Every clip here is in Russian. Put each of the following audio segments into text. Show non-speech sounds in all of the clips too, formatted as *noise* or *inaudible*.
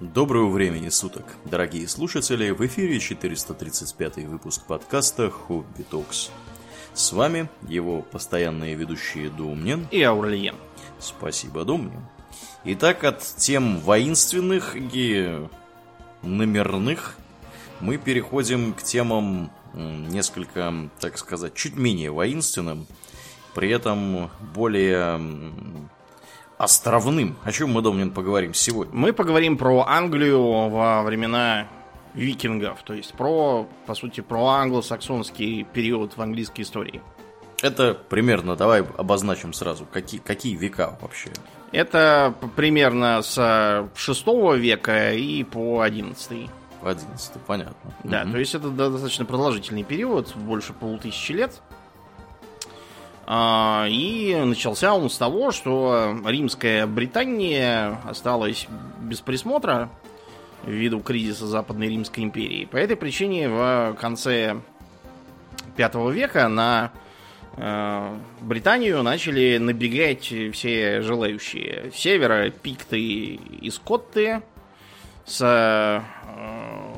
Доброго времени суток, дорогие слушатели! В эфире 435 выпуск подкаста «Хобби Токс». С вами его постоянные ведущие Думнин и Аурлиен. Спасибо, Думнин. Итак, от тем воинственных и номерных мы переходим к темам несколько, так сказать, чуть менее воинственным, при этом более островным. О чем мы, Домнин, поговорим сегодня? Мы поговорим про Англию во времена викингов, то есть про, по сути, про англосаксонский период в английской истории. Это примерно, давай обозначим сразу, какие, какие века вообще? Это примерно с 6 века и по 11. По 11, понятно. Да, угу. то есть это достаточно продолжительный период, больше полутысячи лет. А, и начался он с того, что римская Британия осталась без присмотра ввиду кризиса Западной Римской империи. По этой причине в конце V века на э, Британию начали набегать все желающие. Севера пикты и скотты, с э,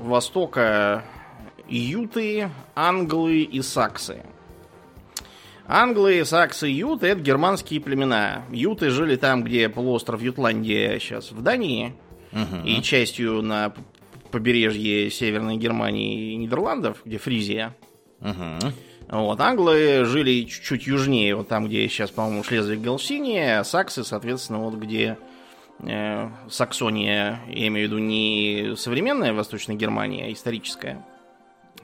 востока юты, англы и саксы. Англы, саксы, юты это германские племена. Юты жили там, где полуостров Ютландия сейчас в Дании. Угу. И частью на побережье Северной Германии и Нидерландов, где Фризия. Угу. Вот, англы жили чуть-чуть южнее, вот там, где сейчас, по-моему, шлезвиг Галсиния, а саксы, соответственно, вот где э, Саксония, я имею в виду не современная Восточная Германия, а историческая.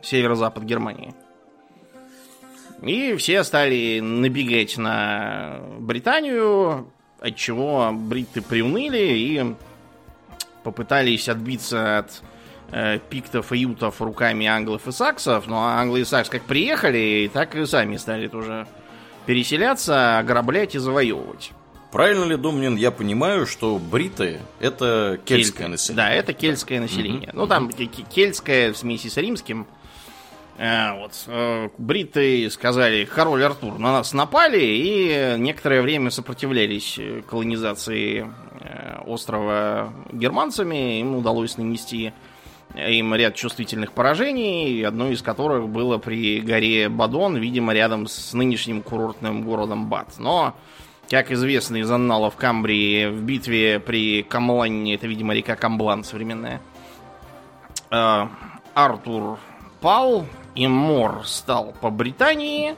Северо-запад Германии. И все стали набегать на Британию, от чего бритты приуныли и попытались отбиться от э, пиктов и ютов руками англов и саксов, но англы и сакс как приехали, так и сами стали тоже переселяться, ограблять и завоевывать. Правильно ли, Домнин, я понимаю, что бриты это кельтское Кель... население? Да, это кельтское население. Угу. Ну, там кельтское в смеси с римским – вот. Э, бриты сказали, король Артур, на нас напали и некоторое время сопротивлялись колонизации э, острова германцами. Им удалось нанести им ряд чувствительных поражений, одно из которых было при горе Бадон, видимо, рядом с нынешним курортным городом Бат. Но, как известно из анналов Камбрии, в битве при Камлане, это, видимо, река Камблан современная, Артур пал, и Мор стал по Британии.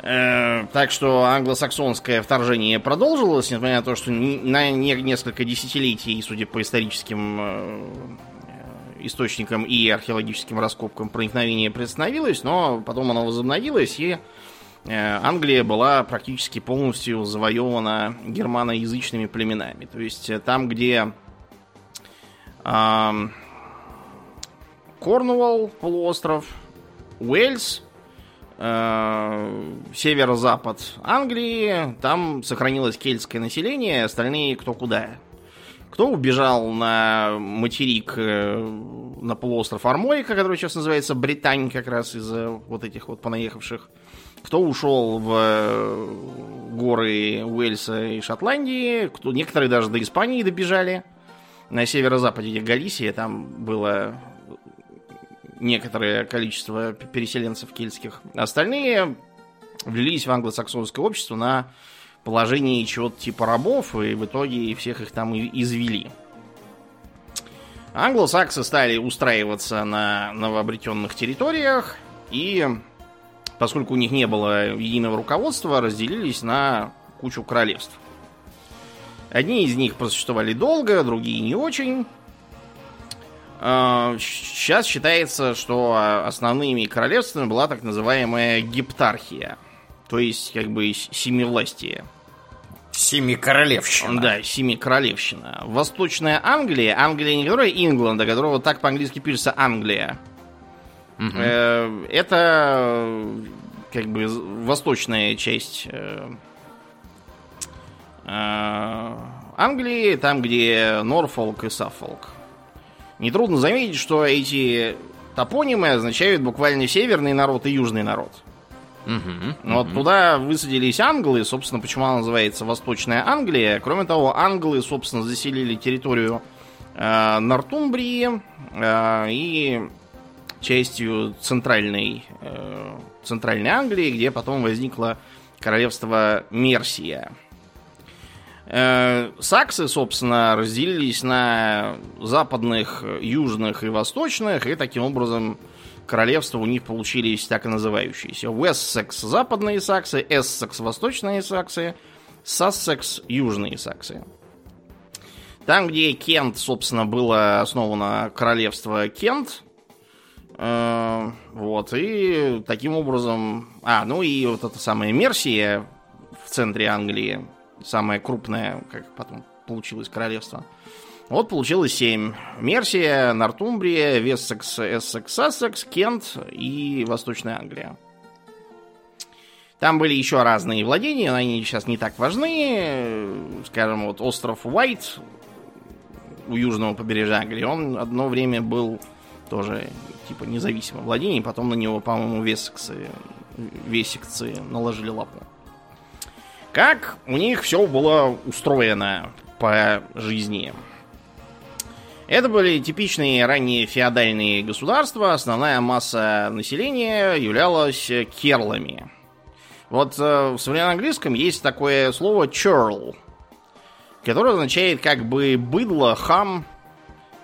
Э, так что англосаксонское вторжение продолжилось, несмотря на то, что на несколько десятилетий, судя по историческим э, источникам и археологическим раскопкам, проникновение приостановилось, но потом оно возобновилось, и э, Англия была практически полностью завоевана германоязычными племенами. То есть там, где Корнуолл, полуостров, Уэльс, э, северо-запад Англии, там сохранилось кельтское население, остальные кто куда. Кто убежал на материк, э, на полуостров Арморика, который сейчас называется Британь, как раз из-за вот этих вот понаехавших. Кто ушел в э, горы Уэльса и Шотландии, кто, некоторые даже до Испании добежали. На северо-западе, Галисия, там было некоторое количество переселенцев кельтских. Остальные влились в англосаксонское общество на положении чего-то типа рабов, и в итоге всех их там и извели. Англосаксы стали устраиваться на новообретенных территориях, и поскольку у них не было единого руководства, разделились на кучу королевств. Одни из них просуществовали долго, другие не очень. Сейчас а, считается, что основными королевствами была так называемая гептархия. То есть, как бы, семивластие. Семикоролевщина. Да, семикоролевщина. Восточная Англия, Англия не которая Ингланда, которая вот так по-английски пишется Англия. Угу. Это как бы восточная часть э, э, Англии, там, где Норфолк и Саффолк. Нетрудно заметить, что эти топонимы означают буквально северный народ и южный народ. Угу, вот угу. туда высадились англы, собственно, почему она называется Восточная Англия. Кроме того, англы, собственно, заселили территорию э, Нортумбрии э, и частью центральной, э, центральной Англии, где потом возникло королевство Мерсия. Э, саксы, собственно, разделились на западных, южных и восточных, и таким образом королевства у них получились так и называющиеся. Уэссекс – западные саксы, Эссекс – восточные саксы, Сассекс – южные саксы. Там, где Кент, собственно, было основано королевство Кент, э, вот, и таким образом... А, ну и вот эта самая Мерсия в центре Англии – самое крупное, как потом получилось королевство. Вот получилось семь. Мерсия, Нортумбрия, Вессекс, Эссекс, Сассекс, Кент и Восточная Англия. Там были еще разные владения, но они сейчас не так важны. Скажем, вот остров Уайт у южного побережья Англии, он одно время был тоже типа независимым владением, потом на него, по-моему, Вессексы, Весекцы наложили лапу. Как у них все было устроено по жизни. Это были типичные ранние феодальные государства. Основная масса населения являлась керлами. Вот э, в современном английском есть такое слово churl, которое означает как бы быдло, хам,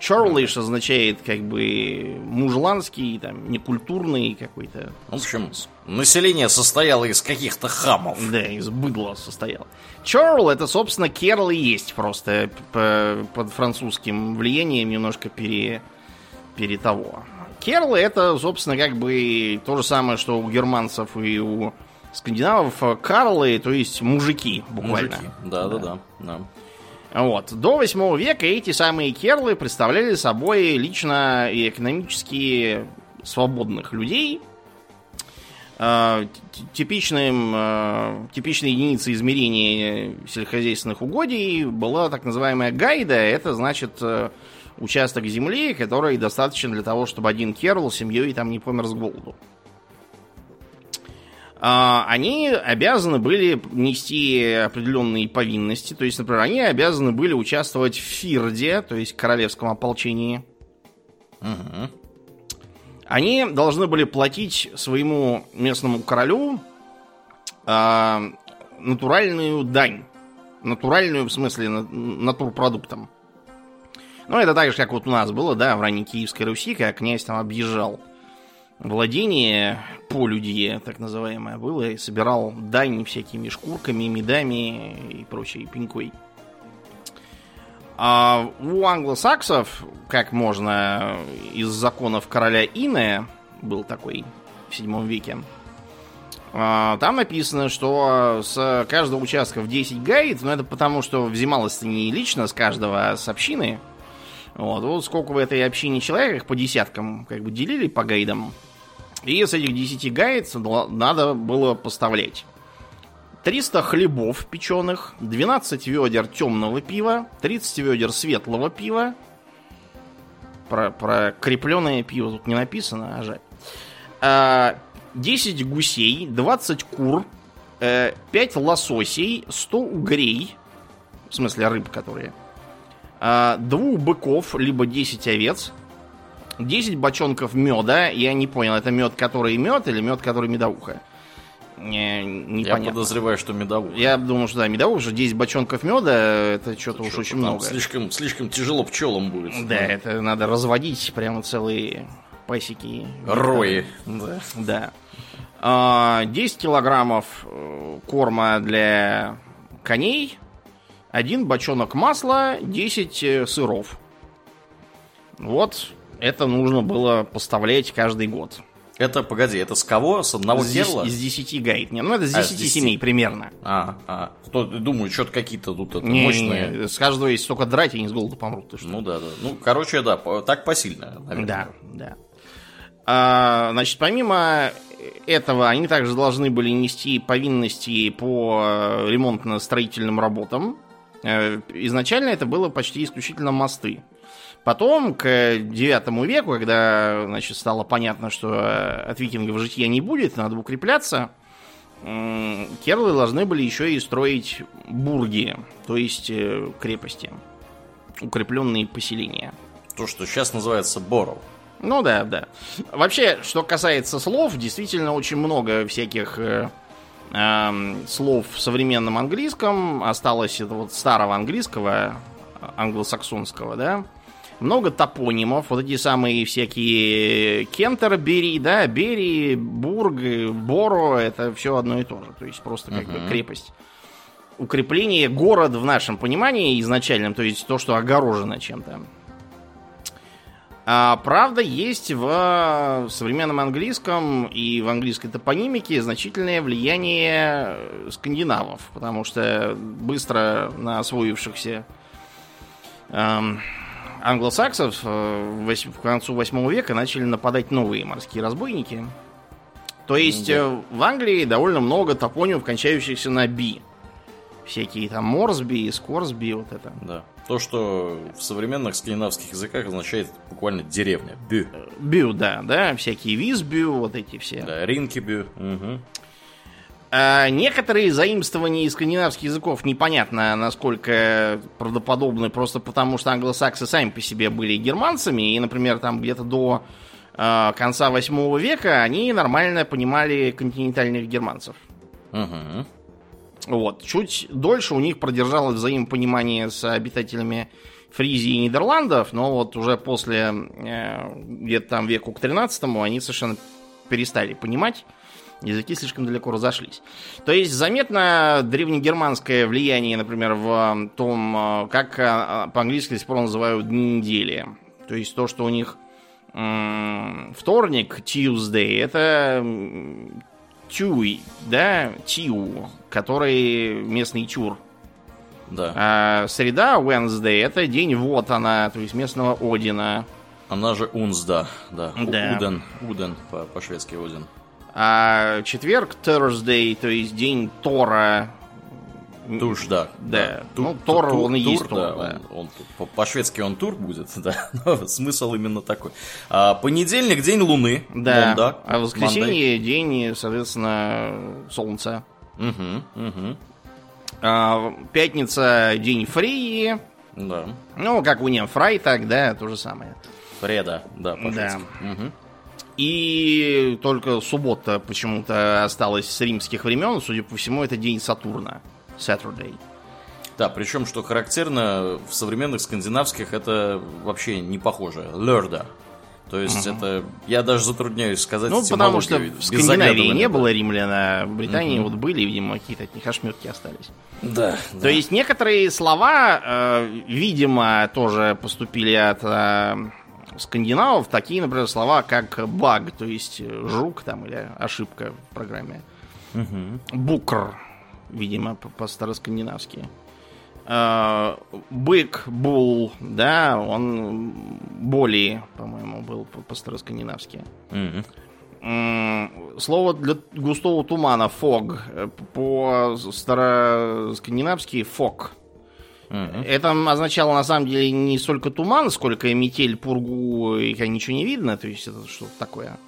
Чорлиш означает как бы мужланский, там, некультурный какой-то. В общем, население состояло из каких-то хамов. Да, из быдла состояло. Чорл это, собственно, Керл и есть просто под французским влиянием немножко пере, пере того. Керлы это, собственно, как бы то же самое, что у германцев и у скандинавов. Карлы, то есть мужики, буквально. Мужики, да-да-да. Вот. До 8 века эти самые керлы представляли собой лично и экономически свободных людей. А, типичным, а, типичной единицей измерения сельскохозяйственных угодий была так называемая гайда. Это значит э, участок земли, который достаточно для того, чтобы один керл семьей там не помер с голоду. А, они обязаны были нести определенные повинности. То есть, например, они обязаны были участвовать в Фирде, то есть королевском ополчении. Угу. Они должны были платить своему местному королю а, натуральную дань. Натуральную, в смысле, натурпродуктом. Ну, это так же, как вот у нас было, да, в ранней Киевской Руси, когда князь там объезжал владение полюдье, так называемое, было, и собирал дань всякими шкурками, медами и прочей пенькой. А у англосаксов, как можно из законов короля Иная, был такой в 7 веке, а, там написано, что с каждого участка в 10 гайд, но это потому, что взималось не лично с каждого, а с общины. Вот, вот сколько в этой общине человек, их по десяткам как бы делили по гайдам. И с этих 10 гаец надо было поставлять 300 хлебов печеных, 12 ведер темного пива, 30 ведер светлого пива. Про, про крепленное пиво тут не написано, а жаль. 10 а, гусей, 20 кур, 5 э, лососей, 100 угрей, в смысле рыб, которые, двух быков, либо 10 овец, 10 бочонков меда. Я не понял, это мед, который мед или мед, который медовуха? Не, непонятно. Я подозреваю, что медовуха. Я думаю, что да, медовуха, что 10 бочонков меда, это что-то уж очень много. Слишком, слишком тяжело пчелам будет. Да, это надо разводить прямо целые пасеки. Рои. Да. да. 10 а, килограммов э, корма для коней, один бочонок масла, 10 э, сыров. Вот это нужно было поставлять каждый год. Это, погоди, это с кого? С одного с дела? Из десяти гайд. Не, ну это с десяти а, семей примерно. А, а. То, думаю, что-то какие-то тут это, не, мощные. Не, с каждого есть столько драть, они с голоду помрут. Ты что? Ну да, да. Ну, короче, да, так посильно, наверное. Да, да. А, значит, помимо этого, они также должны были нести повинности по ремонтно-строительным работам. Э, изначально это было почти исключительно мосты. Потом, к 9 веку, когда значит, стало понятно, что э, от викингов житья не будет, надо укрепляться, керлы должны были еще и строить бурги, то есть э, крепости. укрепленные поселения. То, что сейчас называется Боров. Ну да, да. Вообще, что касается слов, действительно очень много всяких э, э, слов в современном английском. Осталось это вот старого английского, англосаксонского, да. Много топонимов, вот эти самые всякие Кентербери, да, Бери, Бург, Боро, это все одно и то же. То есть просто как uh-huh. бы крепость. Укрепление, город в нашем понимании изначальном, то есть то, что огорожено чем-то. А, правда, есть в современном английском и в английской топонимике значительное влияние скандинавов, потому что быстро на освоившихся эм, англосаксов э, в концу 8 века начали нападать новые морские разбойники. То есть да. Э, в Англии довольно много топонимов, кончающихся на «би». Всякие там Морсби, Скорсби, вот это. Да. То, что в современных скандинавских языках означает буквально деревня. Бю. Бю, да, да. Всякие визбю, вот эти все. Да, ринкибю. Угу. А некоторые заимствования из скандинавских языков непонятно, насколько правдоподобны, просто потому что англосаксы сами по себе были германцами, и, например, там где-то до э, конца 8 века они нормально понимали континентальных германцев. Угу. Вот. Чуть дольше у них продержалось взаимопонимание с обитателями Фризии и Нидерландов, но вот уже после э, где-то там веку к 13 они совершенно перестали понимать. Языки слишком далеко разошлись. То есть заметно древнегерманское влияние, например, в том, э, как э, по-английски до сих пор называют дни недели. То есть то, что у них вторник, Tuesday, это Тюй, да, Тиу, который местный чур. Да. А среда, Wednesday, это день вот она, то есть местного Одина. Она же Унзда, да. да. Уден, Уден, по-шведски Уден. А четверг, Thursday, то есть день Тора, Туш, да. Да. Тур, ну, Тор, тур, он и есть Тор. Да, да. Он, он, по-шведски он тур будет, *laughs* да. Но смысл именно такой. А, понедельник день Луны. Да. Монда, а воскресенье день, соответственно, Солнца. Угу, угу. А, пятница день Фрии. Да. Ну, как у нее Фрайтаг, да, то же самое. Фреда, да, по-шведски. Да. Угу. И только суббота почему-то осталась с римских времен. Судя по всему, это день Сатурна. Saturday. Да, причем, что характерно, в современных скандинавских это вообще не похоже. Лерда. То есть угу. это... Я даже затрудняюсь сказать Ну, потому что в Скандинавии не было римлян, а в Британии угу. вот были, видимо, какие-то от них ошметки остались. Да. То да. есть некоторые слова, э, видимо, тоже поступили от э, скандинавов. Такие, например, слова, как баг, то есть жук там или ошибка в программе. Угу. Букр видимо, по-староскандинавски. А, бык, бул, да, он более, по-моему, был по-староскандинавски. Mm-hmm. Слово для густого тумана фог по-староскандинавски фог. Mm-hmm. Это означало на самом деле не столько туман, сколько метель, пургу, и ничего не видно, то есть это что-то такое.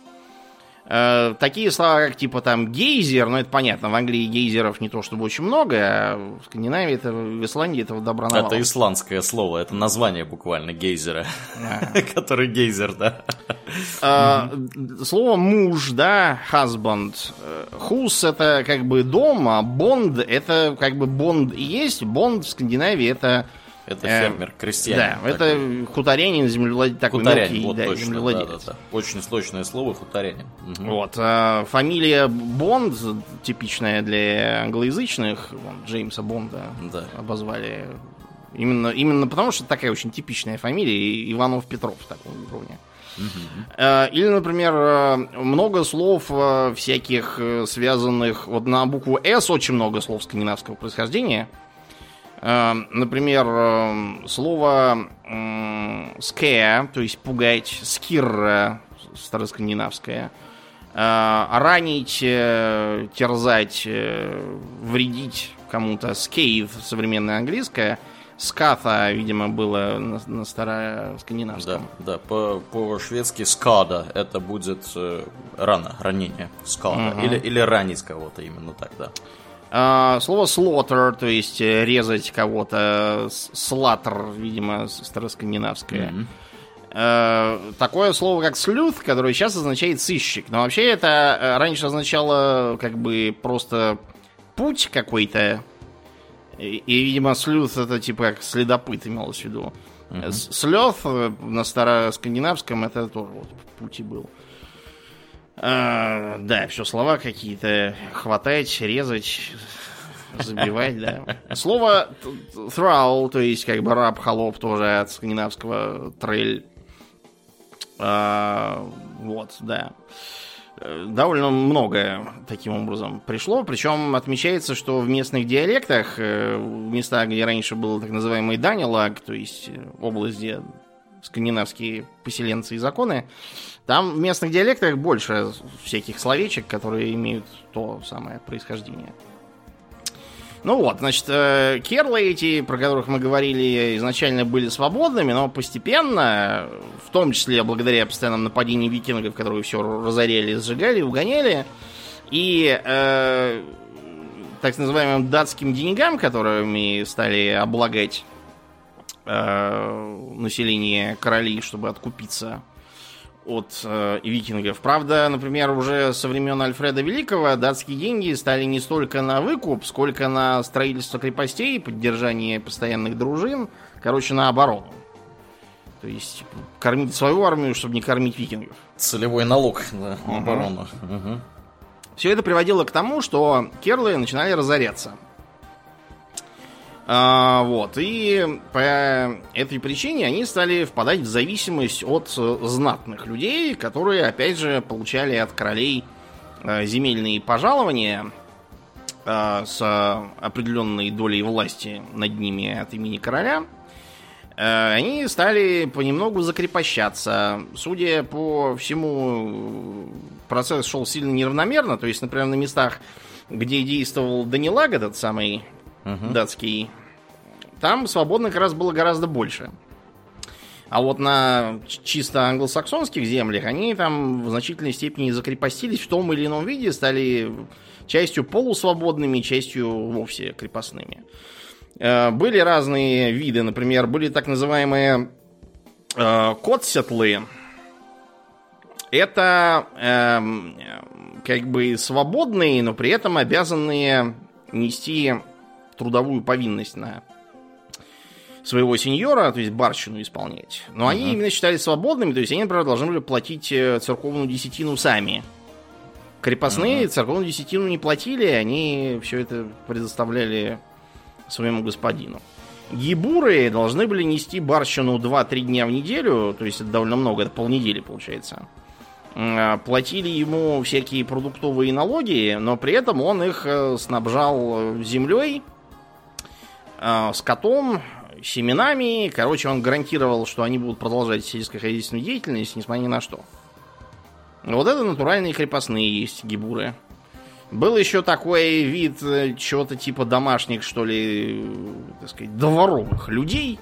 Э, такие слова, как типа там гейзер, ну это понятно, в Англии гейзеров не то чтобы очень много, а в Скандинавии, это, в Исландии этого добра навалом. Это исландское слово, это название буквально гейзера, *laughs* который гейзер, да. Э, слово муж, да, husband. Хус это как бы дом, а бонд это как бы бонд и есть. Бонд в Скандинавии это это э, фермер, крестьянин. Да, такой. это хуторянин, землевладелец, такой хуторянин, мелкий вот да, точно, землевладелец. Да, да, да. Очень сложное слово хуторянин. Угу. Вот, а, фамилия Бонд, типичная для англоязычных, вон, Джеймса Бонда да. обозвали. Именно, именно потому, что такая очень типичная фамилия, Иванов Петров в таком уровне. Угу. Или, например, много слов всяких связанных... Вот на букву «С» очень много слов скандинавского происхождения. Эм, например, эм, слово scare, то есть пугать, скирра, староскандинавское, э, ранить, э, терзать, э, вредить кому-то, скейв, современное английское, ската, видимо, было на, на староскандинавском. Да, да, по, по-шведски скада, это будет рана, ранение, скада, угу. или, или ранить кого-то именно так, да. А, слово slaughter, то есть э, резать кого-то, слатер, видимо, староскандинавское. Mm-hmm. Такое слово, как слюth, которое сейчас означает сыщик. Но вообще это э, раньше означало как бы просто путь какой-то. И, и видимо, слюth это типа как следопыт имелось в виду. Uh-huh. Слёв на староскандинавском это тоже вот пути был. А, да, все слова какие-то. Хватать, резать, забивать, да. Слово thrall, то есть как бы раб, холоп, тоже от скандинавского трель. А, вот, да. Довольно много таким образом пришло. Причем отмечается, что в местных диалектах, э, в местах, где раньше был так называемый Данилаг, то есть э, область, где скандинавские поселенцы и законы, там в местных диалектах больше всяких словечек, которые имеют то самое происхождение. Ну вот, значит, э, керлы эти, про которых мы говорили, изначально были свободными, но постепенно, в том числе благодаря постоянным нападениям викингов, которые все разоряли, сжигали, угоняли, и э, так называемым датским деньгам, которыми стали облагать э, население короли, чтобы откупиться от э, викингов. Правда, например, уже со времен Альфреда Великого датские деньги стали не столько на выкуп, сколько на строительство крепостей, поддержание постоянных дружин, короче, на оборону. То есть кормить свою армию, чтобы не кормить викингов. Целевой налог на угу. оборону. Угу. Все это приводило к тому, что керлы начинали разоряться. А, вот. И по этой причине они стали впадать в зависимость от знатных людей, которые, опять же, получали от королей а, земельные пожалования а, с определенной долей власти над ними от имени короля. Они стали понемногу закрепощаться. Судя по всему, процесс шел сильно неравномерно. То есть, например, на местах, где действовал Данилаг, этот самый угу. датский, там свободных как раз было гораздо больше. А вот на чисто англосаксонских землях они там в значительной степени закрепостились в том или ином виде, стали частью полусвободными, частью вовсе крепостными. Э, были разные виды, например, были так называемые э, котсетлы. Это э, как бы свободные, но при этом обязанные нести трудовую повинность на своего сеньора, то есть барщину исполнять. Но uh-huh. они именно считались свободными, то есть они, например, должны были платить э, церковную десятину сами. Крепостные uh-huh. церковную десятину не платили, они все это предоставляли своему господину. Гибуры должны были нести барщину 2-3 дня в неделю, то есть это довольно много, это полнедели получается. А, платили ему всякие продуктовые налоги, но при этом он их э, снабжал землей, э, скотом, семенами. Короче, он гарантировал, что они будут продолжать сельскохозяйственную деятельность, несмотря ни на что. Вот это натуральные крепостные есть гибуры. Был еще такой вид э, чего-то типа домашних, что ли, так сказать, дворовых людей,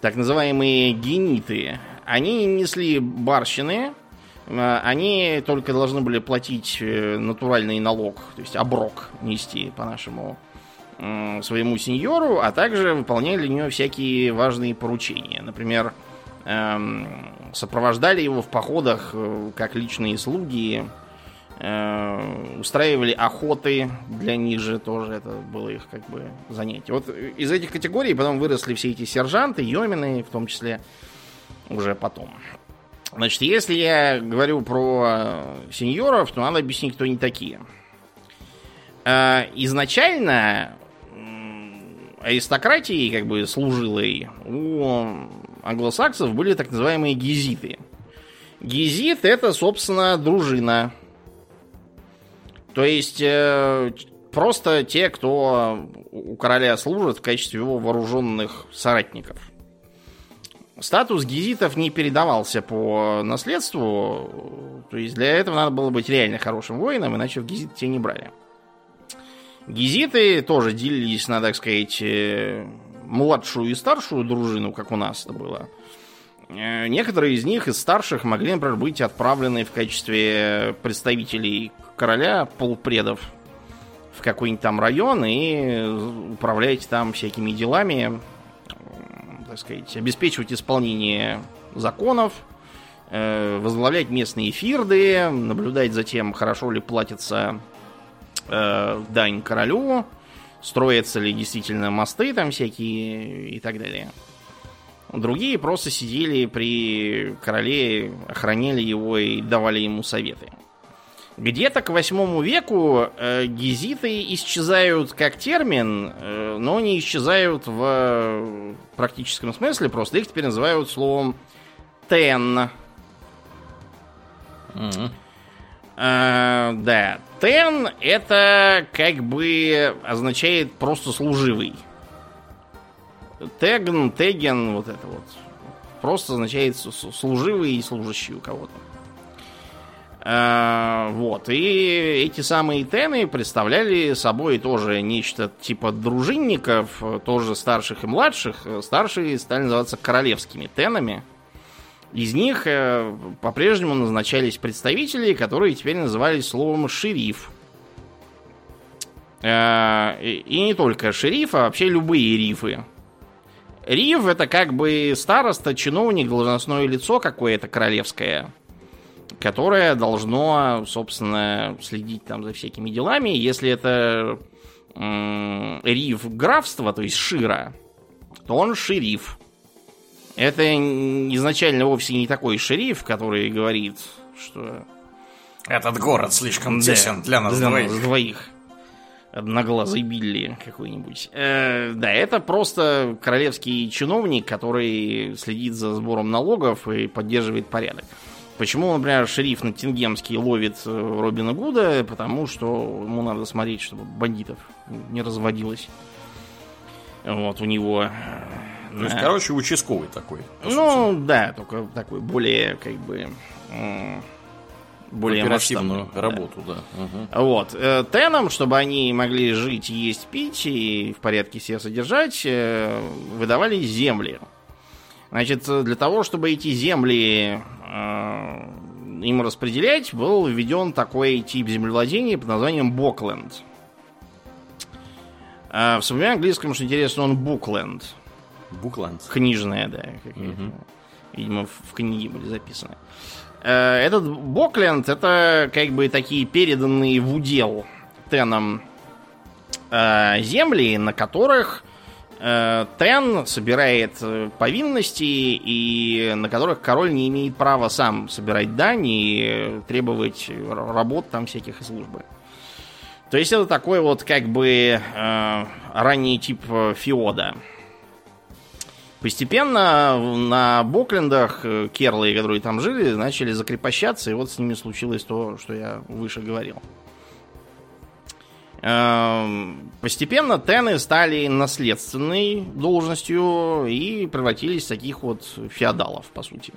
так называемые гениты. Они несли барщины, э, они только должны были платить э, натуральный налог, то есть оброк нести по-нашему своему сеньору, а также выполняли для него всякие важные поручения. Например, эм, сопровождали его в походах э, как личные слуги, э, устраивали охоты для них же тоже, это было их как бы занятие. Вот из этих категорий потом выросли все эти сержанты, йомины в том числе, уже потом. Значит, если я говорю про сеньоров, то надо объяснить, кто они такие. Э, изначально аристократией, как бы служилой, у англосаксов были так называемые гизиты. Гизит это, собственно, дружина. То есть э, просто те, кто у короля служит в качестве его вооруженных соратников. Статус гизитов не передавался по наследству, то есть для этого надо было быть реально хорошим воином, иначе в гизит тебя не брали. Гизиты тоже делились на, так сказать, э, младшую и старшую дружину, как у нас это было. Э, некоторые из них, из старших, могли, например, быть отправлены в качестве представителей короля, полупредов в какой-нибудь там район и управляете там всякими делами, так сказать, обеспечивать исполнение законов, э, возглавлять местные фирды, наблюдать за тем, хорошо ли платится э, дань королю, строятся ли действительно мосты там всякие и так далее. Другие просто сидели при короле, охраняли его и давали ему советы. Где-то к восьмому веку э, гезиты исчезают как термин, э, но не исчезают в практическом смысле, просто их теперь называют словом тен. Мгм. Э, да, тен это как бы означает просто служивый. Тегн, теген, вот это вот. Просто означает служивый и служащий у кого-то. Э, Вот. И эти самые тены представляли собой тоже нечто типа дружинников, тоже старших и младших. Старшие стали называться королевскими тенами. Из них э, по-прежнему назначались представители, которые теперь назывались словом шериф. Э, И не только шериф, а вообще любые рифы. Риф это как бы староста, чиновник, должностное лицо какое-то королевское, которое должно, собственно, следить там за всякими делами. Если это риф графства, то есть шира, то он шериф. Это изначально вовсе не такой шериф, который говорит, что Этот город слишком да, тесен для нас двоих. нас двоих. Одноглазый Билли какой-нибудь. Э, да, это просто королевский чиновник, который следит за сбором налогов и поддерживает порядок. Почему, например, шериф Ноттингемский ловит э, Робина Гуда? Потому что ему надо смотреть, чтобы бандитов не разводилось. Вот у него. То есть, Да. короче, участковый такой. по сути. Ну, да, только такой более, как бы, более оперативную масштабный, да. работу, да. Мгм. Вот. э, Тенам, чтобы они могли жить, есть, пить и в порядке себя содержать, э, выдавали земли. Значит, для того, чтобы эти земли э, им распределять, был введен такой тип землевладения под названием Бокленд. А в современном английском, что интересно, он Букленд. Букланд. Книжная, да. Мгм. Видимо, в книге были записаны. Э, Этот Бокленд это как бы такие переданные в удел Теном э, земли, на которых э, Тен собирает повинности и на которых король не имеет права сам собирать дань и требовать работ там всяких и службы. То есть это такой вот как бы э, ранний тип феода. Постепенно на Боклендах э, керлы, которые там жили, начали закрепощаться, и вот с ними случилось то, что я выше говорил. Эм, Постепенно тены стали наследственной должностью и превратились в таких вот феодалов, по сути.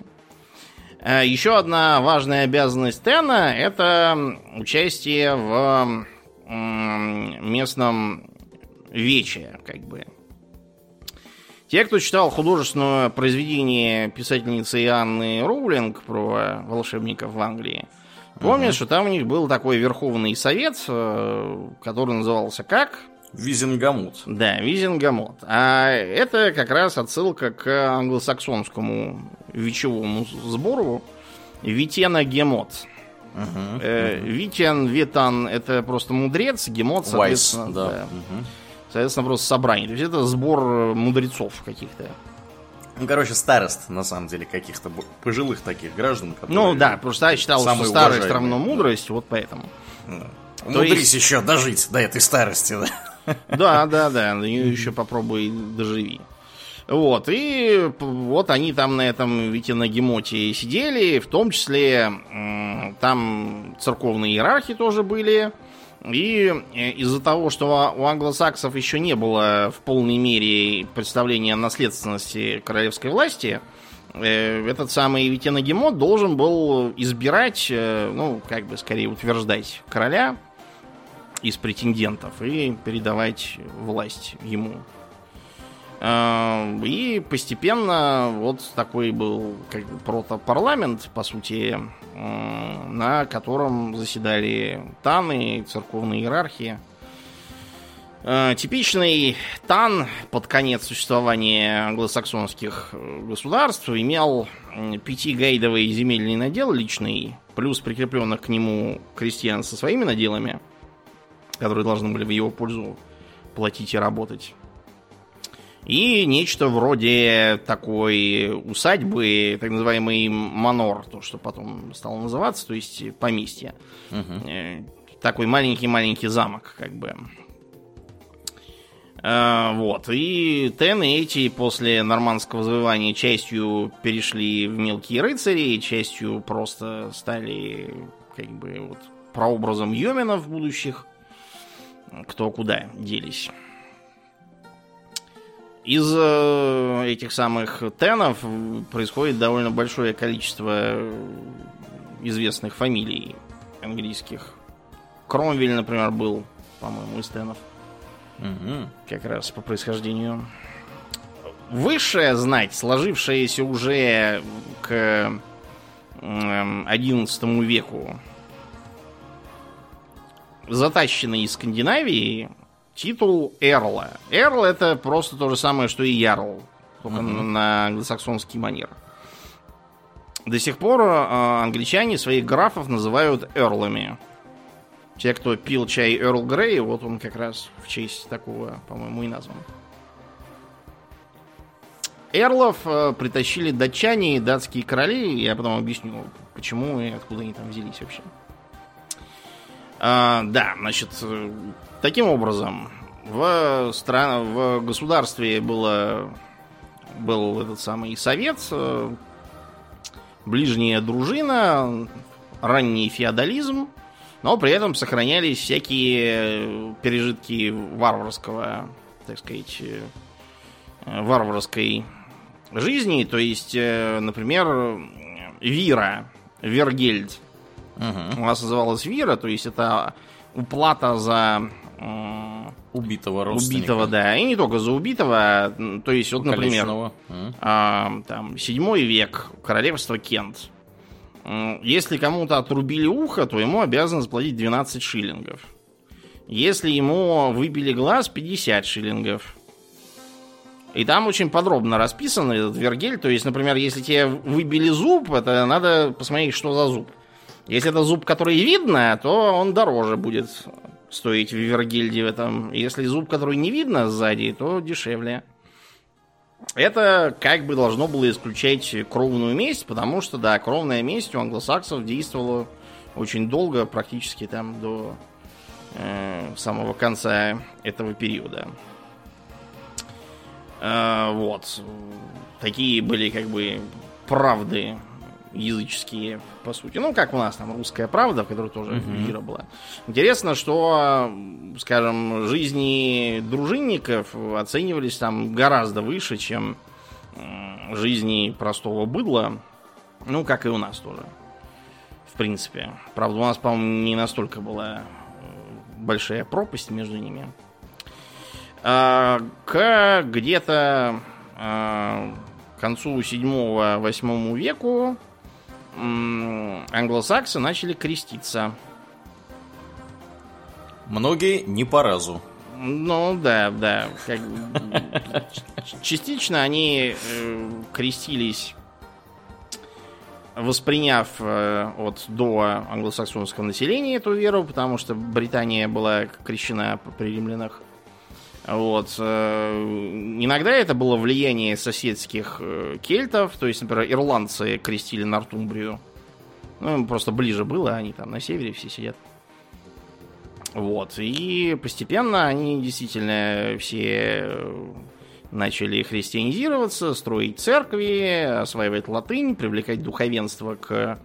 Э, Еще одна важная обязанность тена – это участие в местном вече, как бы. Те, кто читал художественное произведение писательницы Анны Роулинг про волшебников в Англии, помнят, что там у них был такой верховный совет, э, который назывался как? Визенгамут. Да, Визенгамот. А это как раз отсылка к англосаксонскому вечевому сбору Витена Гемот. Мгм. Э, Витен, Витан это просто мудрец, Гемот, Вайс, соответственно, да. да. Мгм. Соответственно, просто собрание. То есть это сбор э, мудрецов каких-то. Ну, короче, старост, на самом деле, каких-то пожилых таких граждан, которые... Ну да, потому что я считал, что старость равно да. мудрость, вот поэтому. Умудрись есть- еще дожить до этой старости, да. Да, да, да, на еще попробуй доживи. Вот, и вот они там на этом Витиногемоте сидели, в том числе там церковные иерархи тоже были. И э, из-за того, что у англосаксов еще не было в полной мере представления о наследственности королевской власти, э, этот самый Витиногемот должен был избирать, э, ну, как бы скорее утверждать короля из претендентов и передавать власть ему. Э, И постепенно вот такой был как протопарламент, по сути, на котором заседали таны, церковные иерархии. Э, типичный Тан под конец существования англосаксонских э, государств имел пятигайдовый земельный надел личный, плюс прикрепленных к нему крестьян со своими наделами, которые должны были в его пользу платить и работать. И нечто вроде такой усадьбы, так называемый манор, то, что потом стало называться, то есть поместье. Угу. Такой маленький-маленький замок, как бы. Э, вот. И тены эти после нормандского завоевания частью перешли в мелкие рыцари, частью просто стали как бы вот прообразом йоменов будущих. Кто куда делись. Из этих самых тенов происходит довольно большое количество известных фамилий английских. Кромвель, например, был, по-моему, из тенов. Угу. Как раз по происхождению. Высшая знать, сложившаяся уже к XI веку, затащенный из Скандинавии, титул Эрла. Эрл это просто то же самое, что и Ярл, только uh на англосаксонский манер. До сих пор э, англичане своих графов называют эрлами. Те, кто пил чай Эрл Грей, вот он как раз в честь такого, по-моему, и назван. Эрлов э, притащили датчане и датские короли. Я потом объясню, почему и откуда они там взялись вообще. А, да, значит, э, таким образом, в, стран... в государстве было, был этот самый совет, э, ближняя дружина, ранний феодализм, но при этом сохранялись всякие пережитки варварского, так сказать, э, варварской жизни. То есть, э, например, Вира, Вергельд. Угу. У нас называлась Вира, то есть это уплата за убитого родственника. Убитого, да. И не только за убитого. То есть, вот, например, а, там, седьмой век, королевство Кент. Если кому-то отрубили ухо, то ему обязаны заплатить 12 шиллингов. Если ему выбили глаз, 50 шиллингов. И там очень подробно расписан этот вергель. То есть, например, если тебе выбили зуб, это надо посмотреть, что за зуб. Если это зуб, который видно, то он дороже будет стоить в вергельде в этом. Если зуб, который не видно сзади, то дешевле. Это как бы должно было исключать кровную месть, потому что, да, кровная месть у англосаксов действовала очень долго, практически там до э, самого конца этого периода. Э, вот. Такие были как бы правды языческие, по сути. Ну, как у нас там русская правда, в которой тоже uh-huh. вера была. Интересно, что, скажем, жизни дружинников оценивались там гораздо выше, чем жизни простого быдла. Ну, как и у нас тоже. В принципе. Правда, у нас, по-моему, не настолько была большая пропасть между ними. А, к где-то а, концу 7-8 веку англосаксы начали креститься. Многие не по разу. Ну да, да. Как... *laughs* Частично они э, крестились, восприняв э, от до англосаксонского населения эту веру, потому что Британия была крещена при римлянах. Вот. Э, иногда это было влияние соседских э, кельтов, то есть, например, ирландцы крестили Нортумбрию. Ну, просто ближе было, они там на севере все сидят. Вот. И постепенно они действительно все э, начали христианизироваться, строить церкви, осваивать латынь, привлекать духовенство к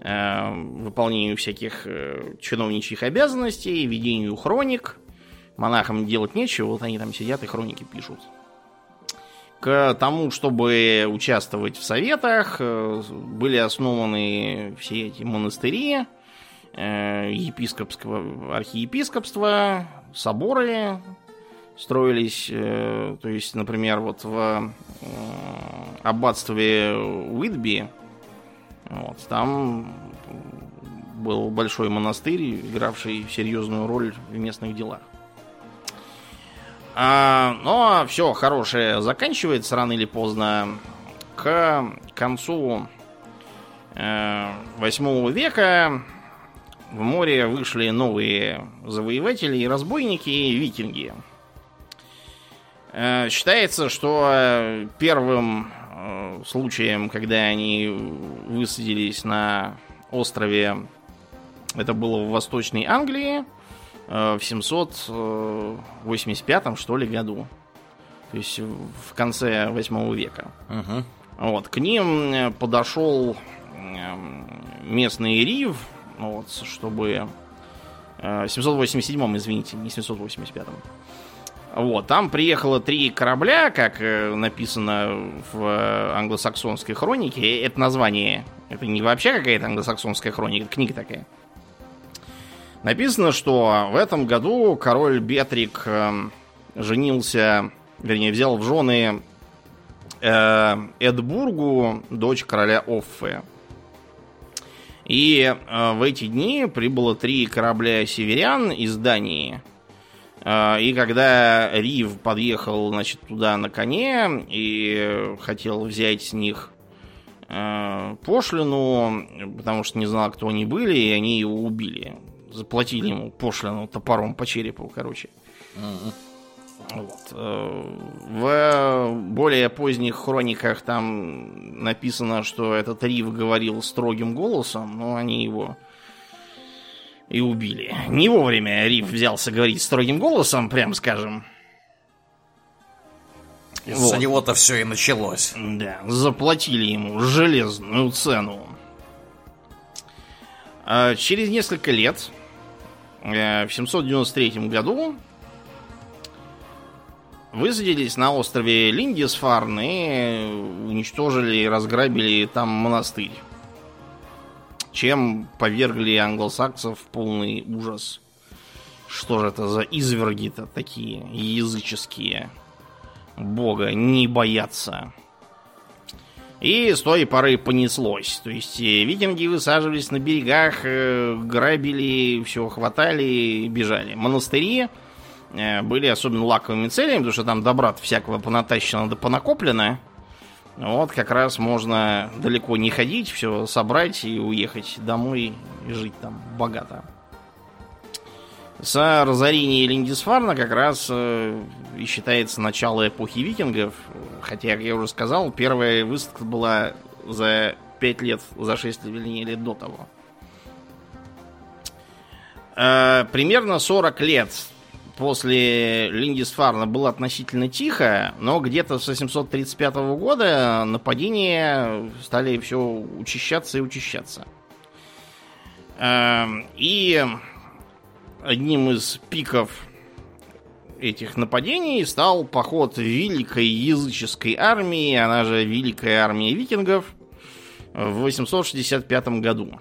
э, выполнению всяких э, чиновничьих обязанностей, ведению хроник – монахам делать нечего, вот они там сидят и хроники пишут. К тому, чтобы участвовать в советах, э, были основаны все эти монастыри, э, епископского, архиепископства, соборы строились. Э, то есть, например, вот в аббатстве Уитби, вот, там был большой монастырь, игравший серьезную роль в местных делах. А, но все хорошее заканчивается рано или поздно. К концу э, 8 века в море вышли новые завоеватели и разбойники, и викинги. Э, считается, что первым э, случаем, когда они высадились на острове, это было в Восточной Англии в 785 что ли году. То есть в конце 8 века. Угу. Вот, к ним подошел местный рив, вот, чтобы... 787, извините, не 785. Вот, там приехало три корабля, как э, написано в э, англосаксонской хронике. Это название, это не вообще какая-то англосаксонская хроника, это книга такая. Написано, что в этом году король Бетрик э, женился, вернее, взял в жены э, Эдбургу, дочь короля Оффе. И э, в эти дни прибыло три корабля северян из Дании – а, и когда Рив подъехал, значит, туда на коне и хотел взять с них пошлину, потому что не знал, кто они были, и они его убили. Заплатили ему пошлину топором по черепу, короче. Вот. Э, в более поздних хрониках там написано, что этот Рив говорил строгим голосом, но они его и убили. Не вовремя Риф взялся говорить строгим голосом, прям скажем. Из-за вот. него-то все и началось. Да, заплатили ему железную цену. А через несколько лет, в 793 году, высадились на острове Линдисфарн и уничтожили и разграбили там монастырь чем повергли англосаксов в полный ужас. Что же это за изверги-то такие языческие? Бога не боятся. И с той поры понеслось. То есть э, викинги высаживались на берегах, э, грабили, все хватали, бежали. Монастыри э, были особенно лаковыми целями, потому что там добра всякого понатащено да понакоплено. Вот как раз можно далеко не ходить, все собрать и уехать домой и жить там богато. С разорения Линдисфарна как раз э, и считается начало эпохи викингов. Хотя, как я уже сказал, первая выставка была за 5 лет, за 6 лет до того. Э, примерно 40 лет после Линдисфарна было относительно тихо, но где-то с 835 года нападения стали все учащаться и учащаться. Эм, и одним из пиков этих нападений стал поход великой языческой армии, она же Великая армия викингов, в 865 году.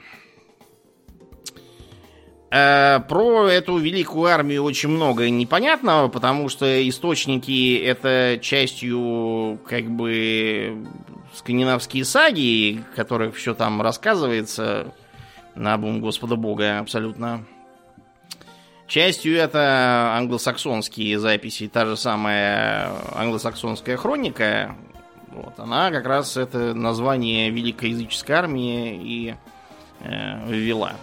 Э, про эту великую армию очень много непонятного, потому что источники это частью как бы скандинавские саги, которых все там рассказывается на бум Господа Бога абсолютно. Частью это англосаксонские записи, та же самая англосаксонская хроника. Вот, она как раз это название Великой языческой армии и э, ввела.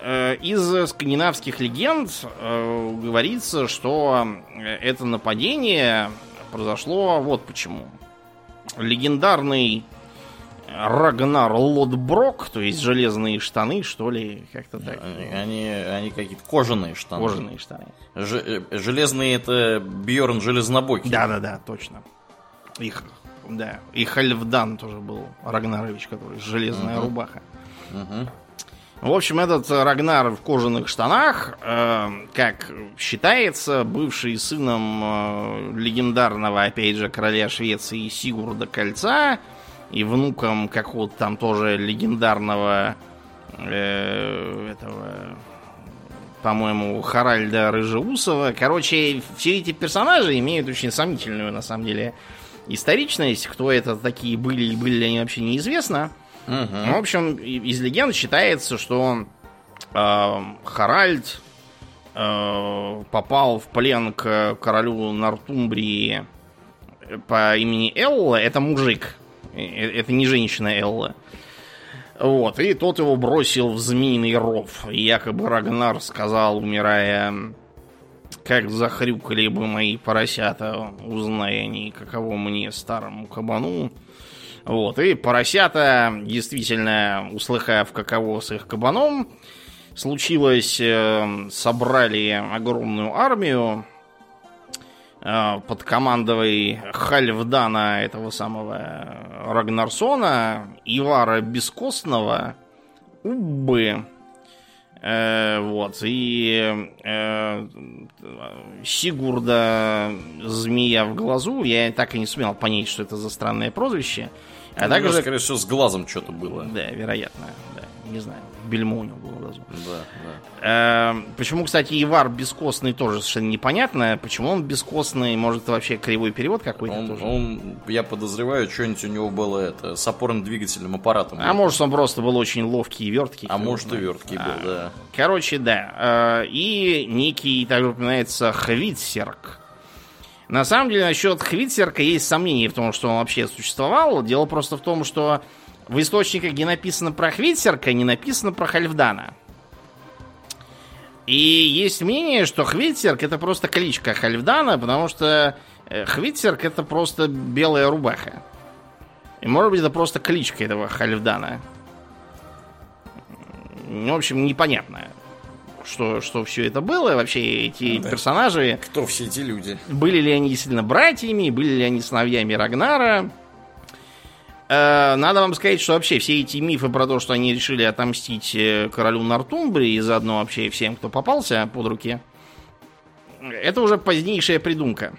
Э, из скандинавских легенд э, говорится, что это нападение произошло вот почему. Легендарный Рагнар Лотброк, то есть железные штаны, что ли, как-то так. Они, они какие-то кожаные штаны. Кожаные штаны. Ж, э, железные это Бьорн Железнобокий. Да-да-да, точно. Их, да. И Хальфдан тоже был Рагнарович, который железная угу. рубаха. Угу. В общем, этот Рагнар в кожаных штанах, э, как считается, бывший сыном э, легендарного, опять же, короля Швеции Сигурда Кольца и внуком какого-то там тоже легендарного э, этого, по-моему, Харальда Рыжеусова. Короче, все эти персонажи имеют очень сомнительную, на самом деле, историчность. Кто это такие были и были ли они вообще неизвестно. Угу. В общем, из легенд считается, что э, Харальд э, попал в плен к королю Нортумбрии по имени Элла. Это мужик. Э, это не женщина Элла. Вот, и тот его бросил в змеиный ров. И якобы Рагнар сказал, умирая, как захрюкали бы мои поросята, узная они, каково мне, старому кабану. Вот, и поросята, действительно, услыхав, каково с их кабаном, случилось, э, собрали огромную армию под командой Хальфдана, этого самого Рагнарсона, Ивара Бескостного, Уббы, э, вот, и э, Сигурда Змея в глазу. Я так и не сумел понять, что это за странное прозвище. А ну, также... Скорее всего, с глазом что-то было. Да, вероятно, не знаю бельмо у него было глазу. Да, да. Э, почему, кстати, Ивар бескостный тоже совершенно непонятно. Почему он бескостный? Может, это вообще кривой перевод какой-то он, тоже? Он, я подозреваю, что-нибудь у него было это с опорным двигательным аппаратом. А может, он просто был очень ловкий и верткий. А может, и верткий а, был, да. Короче, да. Э, и некий, также упоминается, Хвитсерк. На самом деле, насчет Хвитсерка есть сомнения в том, что он вообще существовал. Дело просто в том, что в источниках, где написано про Хвитсерка, не написано про Хальфдана. И есть мнение, что Хвитсерк это просто кличка Хальфдана, потому что э, Хвитсерк это просто белая рубаха. И может быть это просто кличка этого Хальфдана. В общем, непонятно, что, что все это было. Вообще эти да. персонажи... Кто все эти люди? Были ли они действительно братьями, были ли они сыновьями Рагнара. Э, надо вам сказать, что вообще все эти мифы про то, что они решили отомстить э, королю Нортумбрии и заодно вообще всем, кто попался под руки, это уже позднейшая придумка.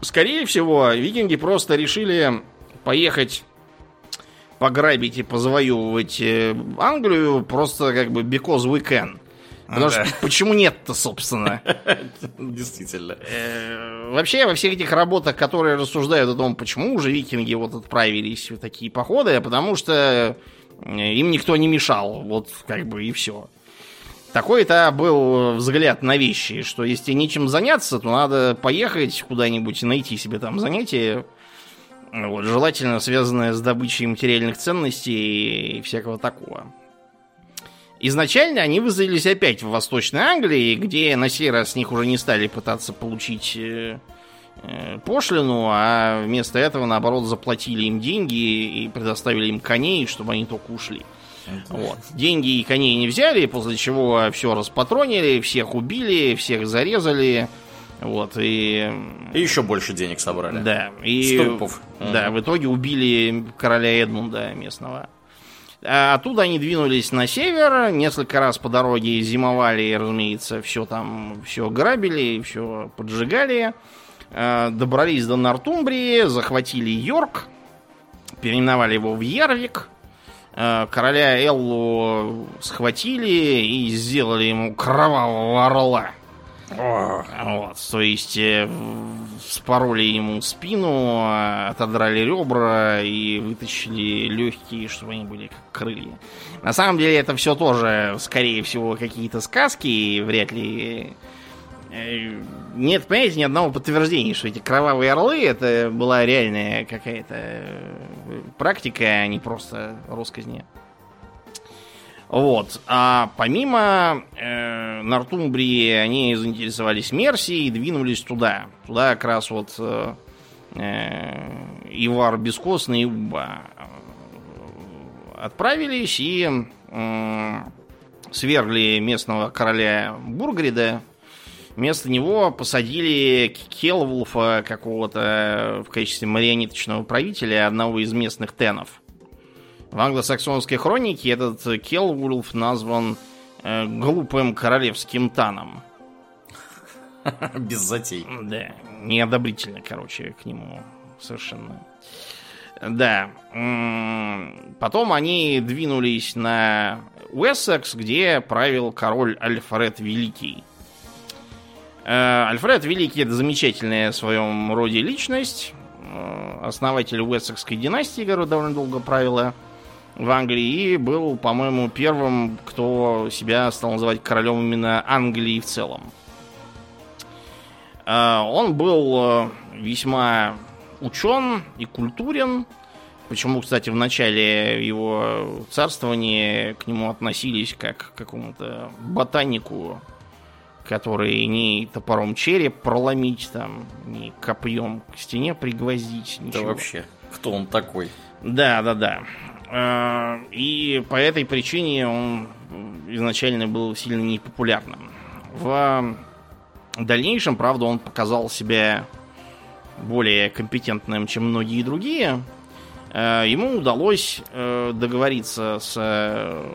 Скорее всего, викинги просто решили поехать пограбить и позавоевывать э, Англию просто как бы because we can. Потому да. что почему нет-то, собственно? *laughs* Действительно. Э, вообще, во всех этих работах, которые рассуждают о том, почему уже викинги вот отправились в такие походы, потому что э, им никто не мешал. Вот как бы и все. Такой-то был взгляд на вещи, что если нечем заняться, то надо поехать куда-нибудь, найти себе там занятие, вот, желательно связанное с добычей материальных ценностей и всякого такого. Изначально они вызвались опять в Восточной Англии, где на сей раз с них уже не стали пытаться получить э, э, пошлину, а вместо этого, наоборот, заплатили им деньги и предоставили им коней, чтобы они только ушли. Вот. Деньги и коней не взяли, после чего все распатронили, всех убили, всех зарезали. Вот, и... И еще больше денег собрали. Да. И, Столпов. Да, в итоге убили короля Эдмунда местного. А оттуда они двинулись на север, несколько раз по дороге зимовали, разумеется, все там, все грабили, все поджигали. А, добрались до Нортумбрии, захватили Йорк, переименовали его в Ярвик. А, короля Эллу схватили и сделали ему кровавого орла. Вот, то есть э, спороли ему спину, отодрали ребра и вытащили легкие, чтобы они были как крылья. На самом деле это все тоже, скорее всего, какие-то сказки, и вряд ли... Э, нет, понимаете, ни одного подтверждения, что эти кровавые орлы это была реальная какая-то э, практика, а не просто росказни. Вот. А помимо э, Нортумбрии, они заинтересовались Мерсией и двинулись туда. Туда как раз вот э, э Ивар Бескостный и Уба э, отправились и э, свергли местного короля Бургрида. Вместо него посадили Келвулфа какого-то в качестве марионеточного правителя одного из местных тенов. В англосаксонской хронике этот Келвулф назван э, глупым королевским таном. *laughs* Без затей. Да, неодобрительно, короче, к нему совершенно. Да. Потом они двинулись на Уэссекс, где правил король Альфред Великий. Э, Альфред Великий это замечательная в своем роде личность. Э, основатель Уэссекской династии, говорю, довольно долго правила. В Англии и был, по-моему, первым, кто себя стал называть королем именно Англии в целом. А, он был э, весьма учен и культурен. Почему, кстати, в начале его царствования к нему относились как к какому-то ботанику, который не топором череп проломить, там, не копьем к стене пригвоздить. Ничего. Да вообще, кто он такой? Да, да, да. А, и по этой причине он изначально был сильно непопулярным. В дальнейшем, правда, он показал себя более компетентным, чем многие другие. А, ему удалось э, договориться с э,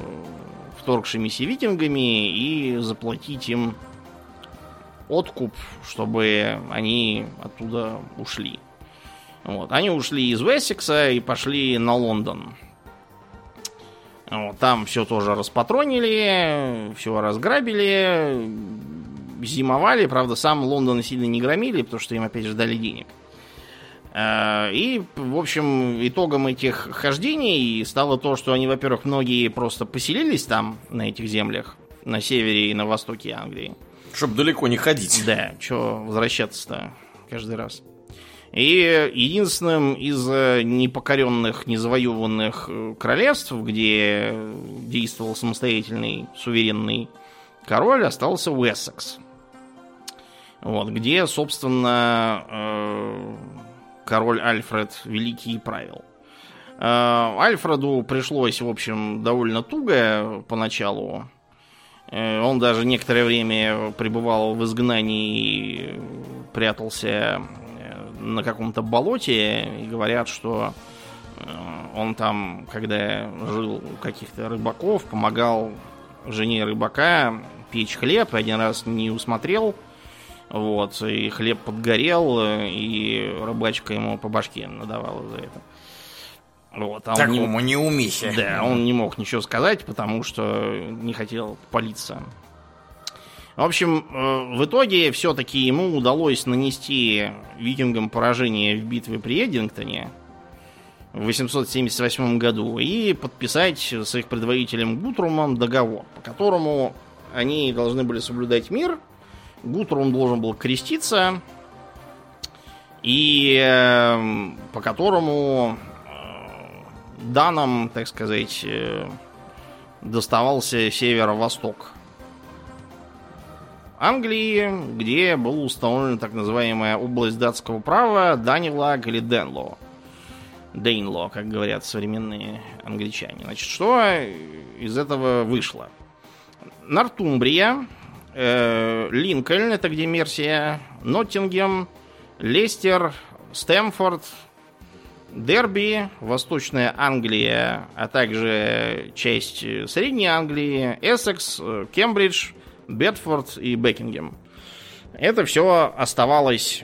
вторгшимися викингами и заплатить им откуп, чтобы они оттуда ушли. Вот. Они ушли из Вессекса и пошли на Лондон. Вот, там все тоже распатронили, все разграбили, зимовали. Правда, сам Лондон сильно не громили, потому что им опять же дали денег. А, и, в общем, итогом этих хождений стало то, что они, во-первых, многие просто поселились там, на этих землях, на севере и на востоке Англии. Чтобы далеко не ходить. Да, что возвращаться-то каждый раз. И единственным из э, непокоренных, незавоеванных э, королевств, где действовал самостоятельный суверенный король, остался Уэссекс. Вот, где, собственно, э, король Альфред Великий правил. Альфреду пришлось, в общем, довольно туго поначалу. Он даже некоторое время пребывал в изгнании и прятался на каком-то болоте и говорят, что э, он там, когда жил у каких-то рыбаков, помогал жене рыбака печь хлеб, и один раз не усмотрел, вот, и хлеб подгорел, и рыбачка ему по башке надавала за это. Вот, а Такому не... неумихе. Да, он не мог ничего сказать, потому что не хотел палиться. В общем, э, в итоге все-таки ему удалось нанести викингам поражение в битве при Эдингтоне в 878 году и подписать с их предводителем Гутрумом договор, по которому они должны были соблюдать мир. Гутрум должен был креститься, и э, по которому э, данным, так сказать, доставался северо-восток Англии, где был установлен так называемая область датского права Данилаг или Денло. Дейнло, как говорят современные англичане. Значит, что из этого вышло? Нортумбрия, э, Линкольн, это где Мерсия, Ноттингем, Лестер, Стэмфорд, Дерби, Восточная Англия, а также часть Средней Англии, Эссекс, Кембридж, Бетфорд и Бекингем. Это все оставалось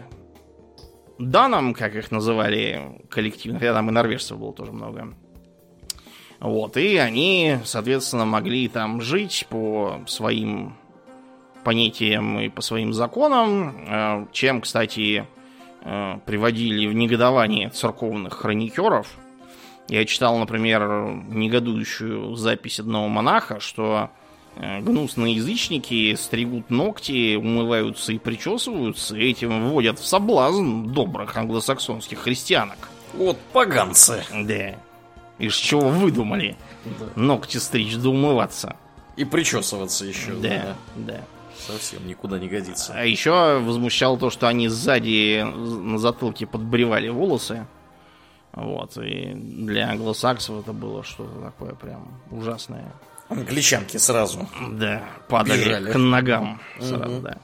данным, как их называли коллективно, хотя там и норвежцев было тоже много. Вот, и они, соответственно, могли там жить по своим понятиям и по своим законам, э, чем, кстати, э, приводили в негодование церковных хроникеров. Я читал, например, негодующую запись одного монаха, что гнусные язычники стригут ногти, умываются и причесываются, и этим вводят в соблазн добрых англосаксонских христианок. Вот поганцы. Да. Из чего выдумали? Да. Ногти стричь да умываться. И причесываться еще. Да, да. да. Совсем никуда не годится. А еще возмущало то, что они сзади на затылке подбревали волосы. Вот, и для англосаксов это было что-то такое прям ужасное. Англичанки сразу. Да, падали бежали. к ногам сразу, угу. да.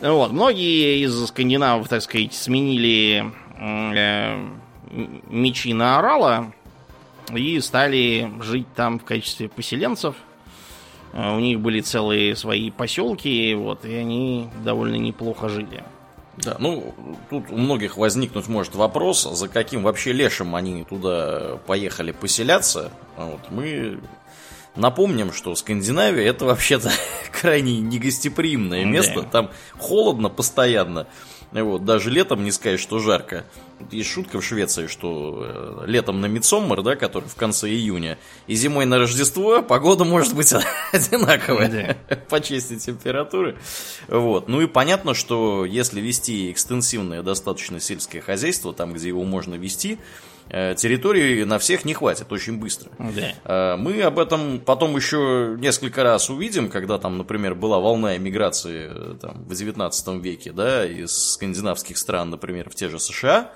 Вот, многие из скандинавов, так сказать, сменили э, мечи на орала и стали жить там в качестве поселенцев. Э, у них были целые свои поселки, вот, и они довольно неплохо жили. Да, ну, тут у многих возникнуть может вопрос, за каким вообще лешим они туда поехали поселяться. Вот, мы Напомним, что Скандинавия это вообще-то *laughs* крайне негостеприимное место. Да. Там холодно постоянно. Вот, даже летом не сказать, что жарко. есть шутка в Швеции, что э, летом на Мидсоммер, да, который в конце июня, и зимой на Рождество погода может быть *laughs* одинаковая *laughs* по части температуры. Вот. Ну и понятно, что если вести экстенсивное достаточно сельское хозяйство, там, где его можно вести, территории на всех не хватит очень быстро. Да. Э, мы об этом потом еще несколько раз увидим, когда там, например, была волна эмиграции э, там, в 19 веке, да, из скандинавских стран, например, в те же США.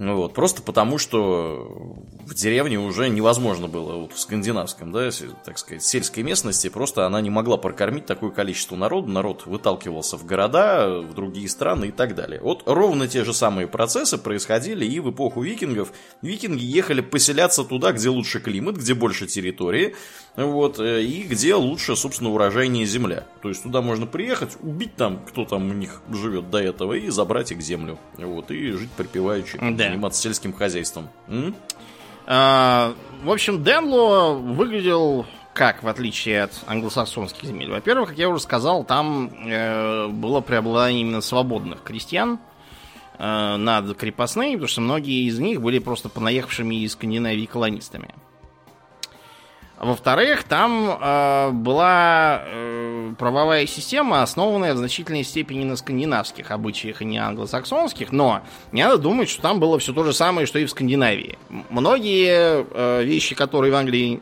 Ну вот, просто потому, что в деревне уже невозможно было, вот в скандинавском, да, так сказать, сельской местности, просто она не могла прокормить такое количество народу, народ выталкивался в города, в другие страны и так далее. Вот ровно те же самые процессы происходили и в эпоху викингов. Викинги ехали поселяться туда, где лучше климат, где больше территории, вот, э, и где лучше, собственно, урожайнее земля. То есть туда можно приехать, убить там, кто там у них живет до этого, и забрать их землю. Вот, и жить припеваючи, да. Заниматься сельским хозяйством. М? А, в общем, Денло выглядел как, в отличие от англосаксонских земель? Во-первых, как я уже сказал, там э, было преобладание именно свободных крестьян э, над крепостными, потому что многие из них были просто понаехавшими из Скандинавии колонистами. Во-вторых, там э, была э, правовая система, основанная в значительной степени на скандинавских обычаях и не англосаксонских, но не надо думать, что там было все то же самое, что и в Скандинавии. Многие э, вещи, которые в Англии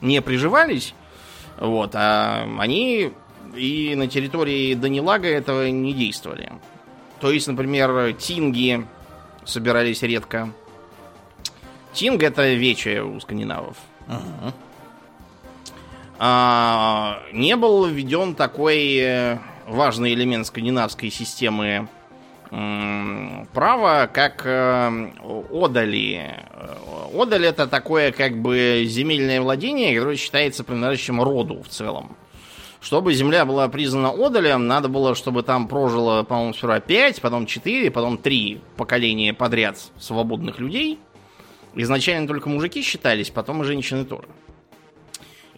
не приживались, вот, а они и на территории Данилага этого не действовали. То есть, например, тинги собирались редко. Тинг это вече у скандинавов. Uh-huh а, не был введен такой э, важный элемент скандинавской системы права, как э, одали. Одаль это такое как бы земельное владение, которое считается принадлежащим роду в целом. Чтобы земля была признана одалем, надо было, чтобы там прожило, по-моему, сперва 5, потом 4, потом 3 поколения подряд свободных людей. Изначально только мужики считались, потом и женщины тоже.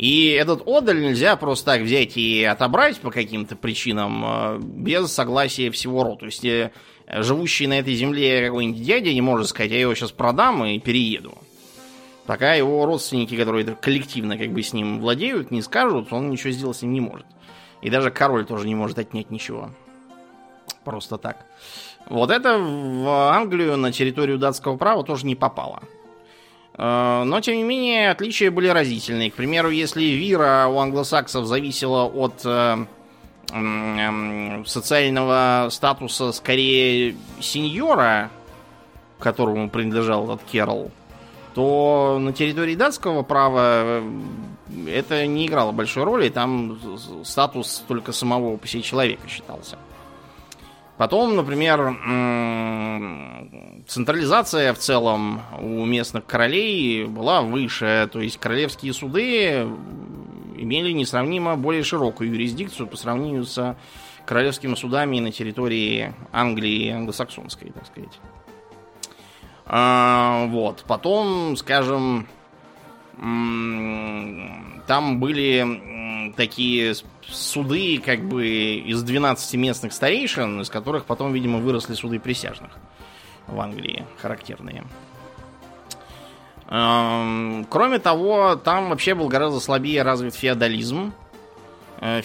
И этот одаль нельзя просто так взять и отобрать по каким-то причинам э, без согласия всего рода. То есть э, живущий на этой земле какой-нибудь дядя не может сказать, я его сейчас продам и перееду. Пока его родственники, которые коллективно как бы с ним владеют, не скажут, он ничего сделать с ним не может. И даже король тоже не может отнять ничего. Просто так. Вот это в Англию на территорию датского права тоже не попало. Э, но, тем не менее, отличия были разительные. К примеру, если вира у англосаксов зависела от э, социального статуса скорее сеньора, которому принадлежал этот Керл, то на территории датского права э, это не играло большой роли, там статус только самого по себе человека считался. Потом, например, централизация в целом у местных королей была выше, то есть королевские суды имели несравнимо более широкую юрисдикцию по сравнению с королевскими судами на территории Англии англосаксонской, так сказать. А, вот. Потом, скажем, там были такие суды как бы из 12 местных старейшин, из которых потом, видимо, выросли суды присяжных в Англии, характерные. Кроме того, там вообще был гораздо слабее развит феодализм. Э,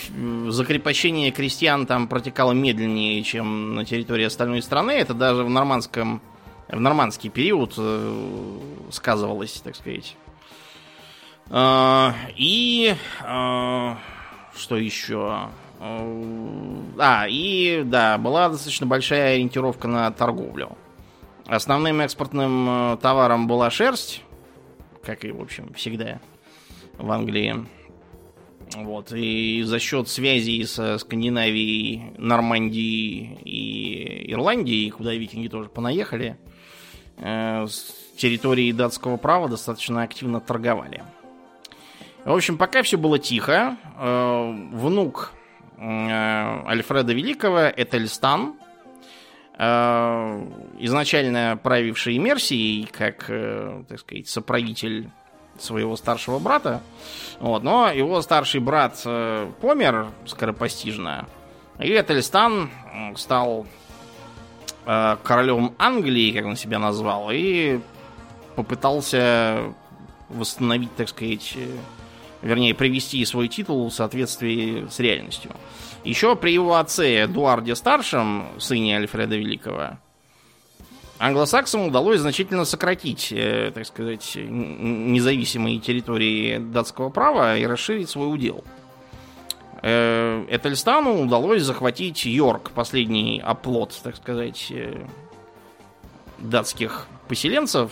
закрепощение крестьян там протекало медленнее, чем на территории остальной страны. Это даже в нормандском в нормандский период э, сказывалось, так сказать. А, и а, что еще? А, и да, была достаточно большая ориентировка на торговлю. Основным экспортным э, товаром была шерсть, как и, в общем, всегда в Англии. Вот, и за счет связей со Скандинавией, Нормандией и Ирландией, куда викинги тоже понаехали, э, с территории датского права достаточно активно торговали. В общем, пока все было тихо, э, внук э, Альфреда Великого, Этельстан, э, изначально правивший Мерсией, как, так сказать, соправитель своего старшего брата, вот, но его старший брат помер скоропостижно, и Этельстан стал королем Англии, как он себя назвал, и попытался восстановить, так сказать, вернее, привести свой титул в соответствии с реальностью. Еще при его отце Эдуарде Старшем, сыне Альфреда Великого, англосаксам удалось значительно сократить, э, так сказать, независимые территории датского права и расширить свой удел. Э, Этельстану удалось захватить Йорк, последний оплот, так сказать, э, датских поселенцев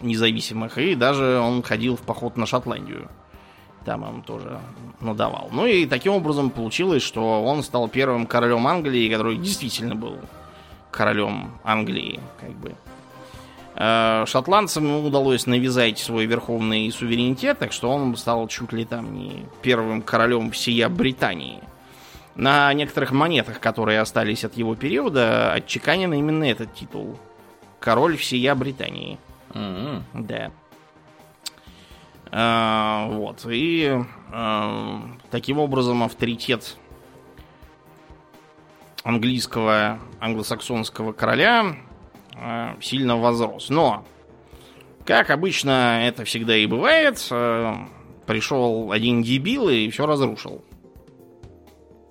независимых, и даже он ходил в поход на Шотландию. Там он тоже надавал. Ну и таким образом получилось, что он стал первым королем Англии, который действительно был королем Англии, как бы. Э, шотландцам ему удалось навязать свой верховный суверенитет, так что он стал чуть ли там не первым королем всея Британии. На некоторых монетах, которые остались от его периода, отчеканен именно этот титул. Король всея Британии. М-м. Да. А, вот. И а, таким образом авторитет английского, англосаксонского короля а, сильно возрос. Но, как обычно это всегда и бывает, пришел один дебил и все разрушил.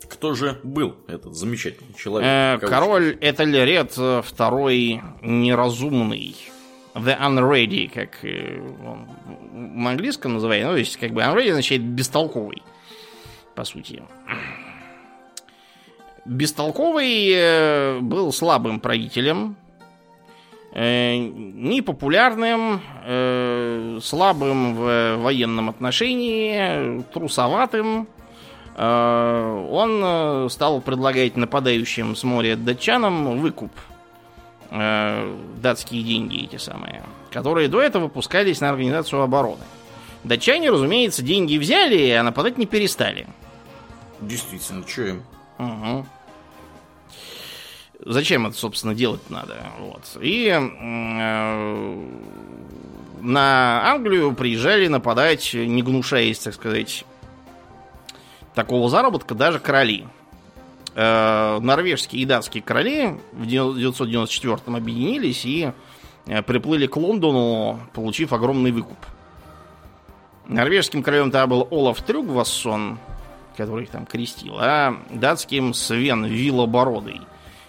Кто же был этот замечательный человек? Э, король Этельред второй неразумный. The Unready, как э, он в английском называется. Ну, то есть, как бы Unready означает бестолковый, по сути. Бестолковый э, был слабым правителем, э, непопулярным, э, слабым в военном отношении, трусоватым. Э, Он э, стал предлагать нападающим с моря датчанам выкуп э, датские деньги эти самые, которые до этого выпускались на организацию обороны. Датчане, разумеется, деньги взяли, а нападать не перестали. Действительно, что им? Угу. Зачем это, собственно, делать надо? Вот. И э, на Англию приезжали нападать, не гнушаясь, так сказать, такого заработка, даже короли. Э, норвежские и датские короли в 1994-м объединились и э, приплыли к Лондону, получив огромный выкуп. Норвежским королем тогда был Олаф Трюгвассон, который их там крестил, а датским Свен Вилобородый.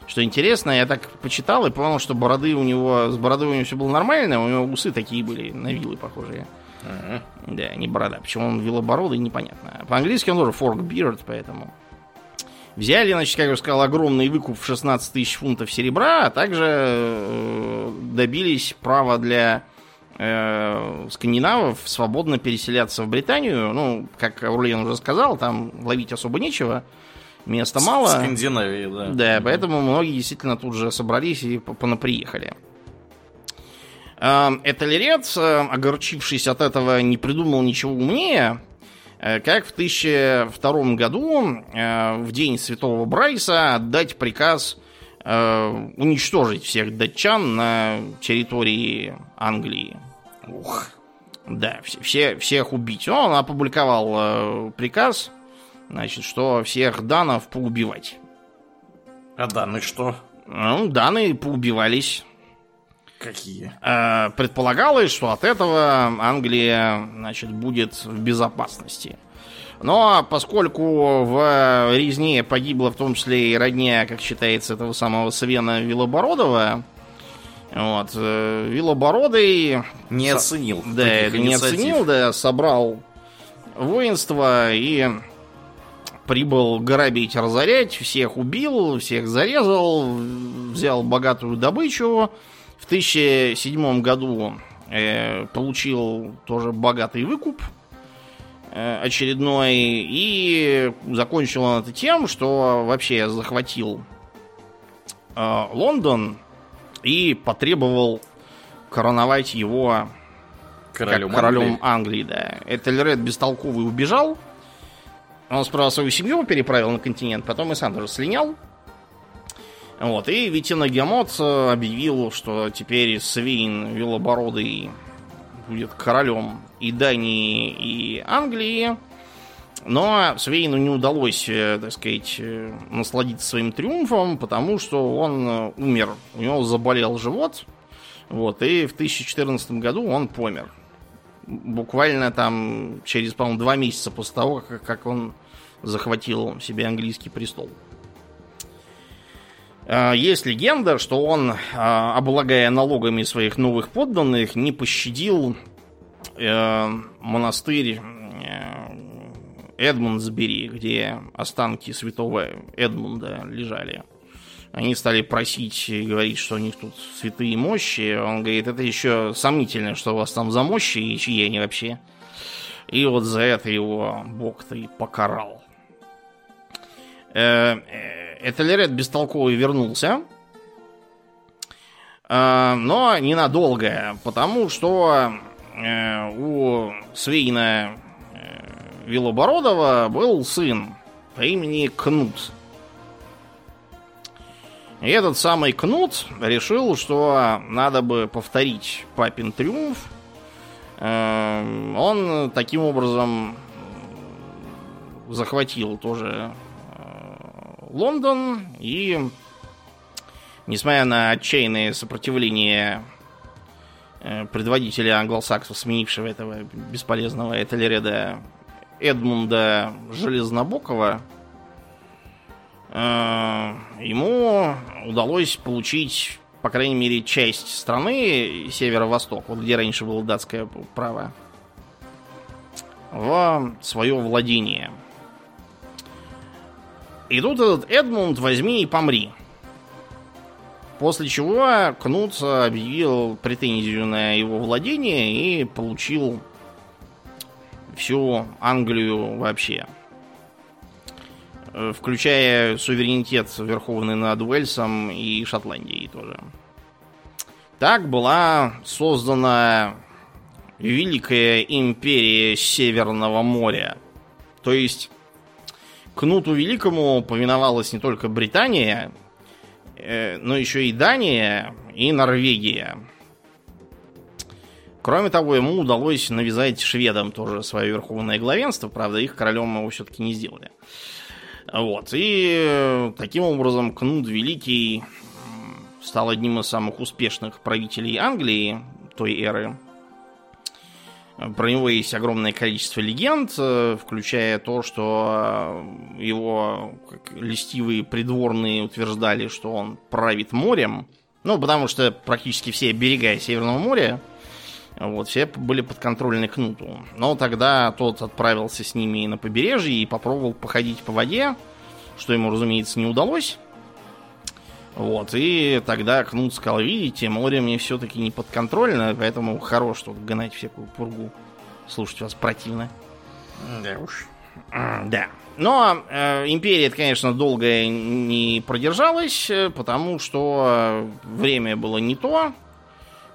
Что интересно, я так почитал и понял, что бороды у него, с бородой у него все было нормально, у него усы такие были, на вилы похожие. Ага. Да, не борода. Почему он вилобородый, непонятно. По-английски он тоже fork beard, поэтому... Взяли, значит, как я уже сказал, огромный выкуп в 16 тысяч фунтов серебра, а также э, добились права для э, скандинавов свободно переселяться в Британию. Ну, как Аурлиен уже сказал, там ловить особо нечего, места мало. В Скандинавии, да. Да, поэтому многие действительно тут же собрались и по- понаприехали. Эм, Этельред, э, огорчившись от этого, не придумал ничего умнее, как в 1002 году, э, в день Святого Брайса, отдать приказ э, уничтожить всех датчан на территории Англии. Ух. Да, все, все- всех убить. Он опубликовал э, приказ, значит, что всех данов поубивать. А данные что? Ну, данные поубивались. Какие? Э, Предполагалось, что от этого Англия, значит, будет в безопасности. Но поскольку в резне погибла в том числе и родня, как считается, этого самого Свена Вилобородова, вот, э, Вилобородый Не оценил. да, это не инициатив. оценил, да, собрал воинство и прибыл грабить, разорять, всех убил, всех зарезал, взял богатую добычу. В 1007 году э, получил тоже богатый выкуп э, очередной и закончил он это тем, что вообще захватил э, Лондон и потребовал короновать его Королем, как королем Англии. Англии, да. Этельред бестолковый убежал. Он справа свою семью переправил на континент, потом и сам тоже слинял. Вот, и Витина Гемот э, объявил, что теперь Свейн Вилобородый будет королем и Дании, и Англии. Но Свейну не удалось, э, так сказать, э, насладиться своим триумфом, потому что он умер. У него заболел живот. Вот, и в 2014 году он помер. Буквально там через, по-моему, два месяца после того, как он захватил себе английский престол. Есть легенда, что он, облагая налогами своих новых подданных, не пощадил монастырь Эдмундсбери, где останки святого Эдмунда лежали. Они стали просить и говорить, что у них тут святые мощи. Он говорит, это еще сомнительно, что у вас там за мощи и чьи они вообще. И вот за это его бог-то и покарал. Э, э, Этельред бестолковый вернулся. Э, но ненадолго, потому что у Свейна Вилобородова был сын по имени Кнут. И этот самый Кнут решил, что надо бы повторить папин триумф. Эм, он таким образом захватил тоже э, Лондон и, несмотря на отчаянное сопротивление э, предводителя англосаксов, сменившего этого бесполезного Этельреда Эдмунда Железнобокова, э, ему удалось получить, по крайней мере, часть страны, северо-восток, вот где раньше было датское право, в свое владение. И тут этот Эдмунд возьми и помри. После чего Кнут объявил претензию на его владение и получил всю Англию вообще. Э, включая суверенитет верховный над Уэльсом и Шотландией тоже. Так была создана Великая империя Северного моря. То есть Кнуту Великому повиновалась не только Британия, э, но еще и Дания и Норвегия. Кроме того, ему удалось навязать шведам тоже свое верховное главенство, правда, их королем его все-таки не сделали. Вот. И э, таким образом Кнут Великий стал одним из самых успешных правителей Англии той эры. Про него есть огромное количество легенд, э, включая то, что э, его как, листивые придворные утверждали, что он правит морем. Ну, потому что практически все берега Северного моря вот, все были подконтрольны Кнуту. Но тогда тот отправился с ними на побережье и попробовал походить по воде, что ему, разумеется, не удалось. Вот, и тогда Кнут сказал, видите, море мне все-таки не подконтрольно, поэтому хорош тут гнать всякую пургу. Слушать вас противно. Да уж. Да. Но э, империя, конечно, долго не продержалась, э, потому что время было не то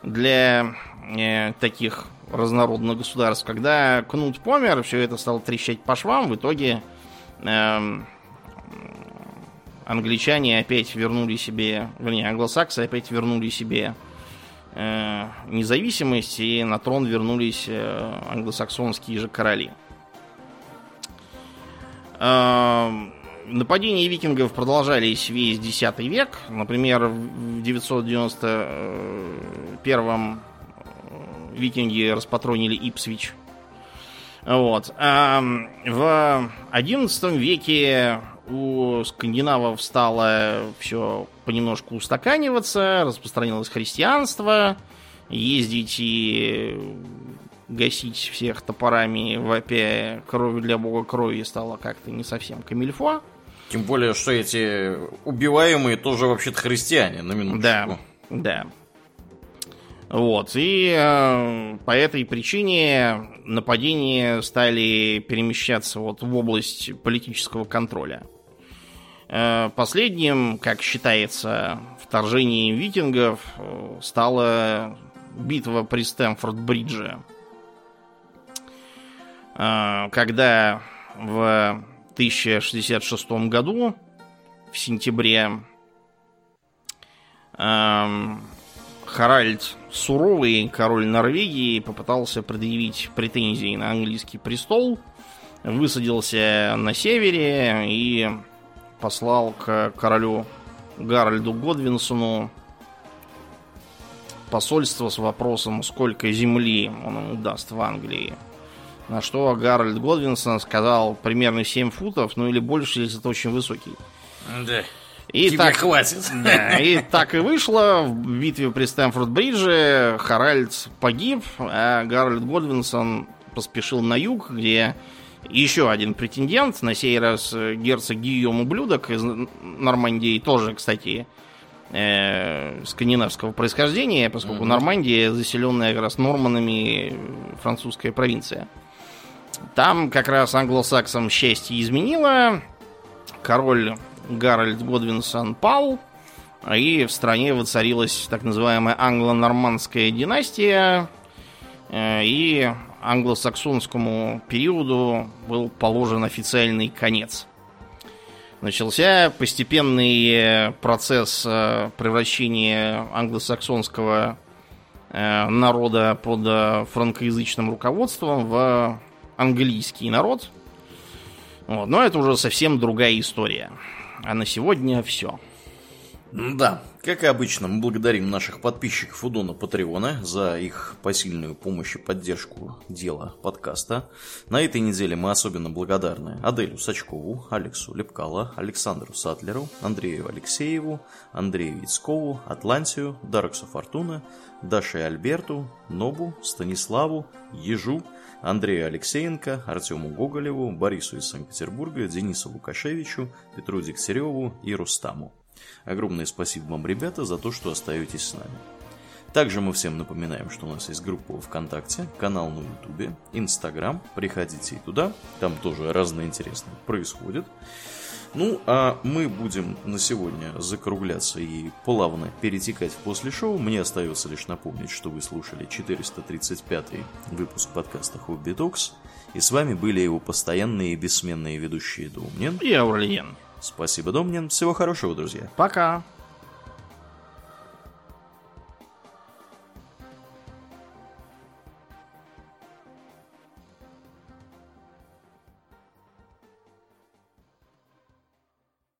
для э, таких разнородных государств. Когда Кнут помер, все это стало трещать по швам. В итоге э, англичане опять вернули себе, вернее, англосаксы опять вернули себе э, независимость, и на трон вернулись э, англосаксонские же короли. Э, нападения викингов продолжались весь X век. Например, в 991 викинги распатронили Ипсвич. Вот. А в XI веке у скандинавов стало все понемножку устаканиваться, распространилось христианство, ездить и гасить всех топорами, вопя кровью для бога крови стало как-то не совсем камильфо. Тем более, что эти убиваемые тоже вообще-то христиане, на минуточку. Да, да. Вот, и э, по этой причине нападения стали перемещаться вот в область политического контроля. Э, последним, как считается, вторжением викингов э, стала битва при Стэнфорд-Бридже. Э, когда в 1066 году, в сентябре, э, Харальд Суровый, король Норвегии, попытался предъявить претензии на английский престол высадился на севере и послал к королю Гарольду Годвинсону посольство с вопросом, сколько земли он ему даст в Англии. На что Гарольд Годвинсон сказал примерно 7 футов, ну или больше, если это очень высокий. Да. И Тебе так, хватит. *laughs* да, и так и вышло. В битве при Стэнфорд-Бридже Харальд погиб, а Гарольд Годвинсон поспешил на юг, где еще один претендент, на сей раз э, герцог Гийом Ублюдок из Нормандии, тоже, кстати, э, скандинавского происхождения, поскольку Мгм. Нормандия заселенная как раз норманами э, французская провинция. Там как раз англосаксам счастье изменило. Король Гарольд Годвинсон пал, и в стране воцарилась так называемая англо-нормандская династия, э, и англосаксонскому периоду был положен официальный конец. Начался постепенный э, процесс э, превращения англосаксонского э, народа под франкоязычным руководством в английский народ. Вот, но это уже совсем другая история. А на сегодня все. Да, как и обычно, мы благодарим наших подписчиков у Дона Патреона за их посильную помощь и поддержку дела подкаста. На этой неделе мы особенно благодарны Аделю Сачкову, Алексу Лепкало, Александру Сатлеру, Андрею Алексееву, Андрею Яцкову, Атлантию, Дарксу Фортуна, Даше Альберту, Нобу, Станиславу, Ежу, Андрею Алексеенко, Артему Гоголеву, Борису из Санкт-Петербурга, Денису Лукашевичу, Петру Дегтяреву и Рустаму. Огромное спасибо вам, ребята, за то, что остаетесь с нами. Также мы всем напоминаем, что у нас есть группа ВКонтакте, канал на Ютубе, Инстаграм. Приходите и туда, там тоже разное интересное происходит. Ну, а мы будем на сегодня закругляться и плавно перетекать после шоу. Мне остается лишь напомнить, что вы слушали 435-й выпуск подкаста Хобби Токс. И с вами были его постоянные и бессменные ведущие Домнин. И Аурлиен. Спасибо, Домнин. Всего хорошего, друзья. Пока.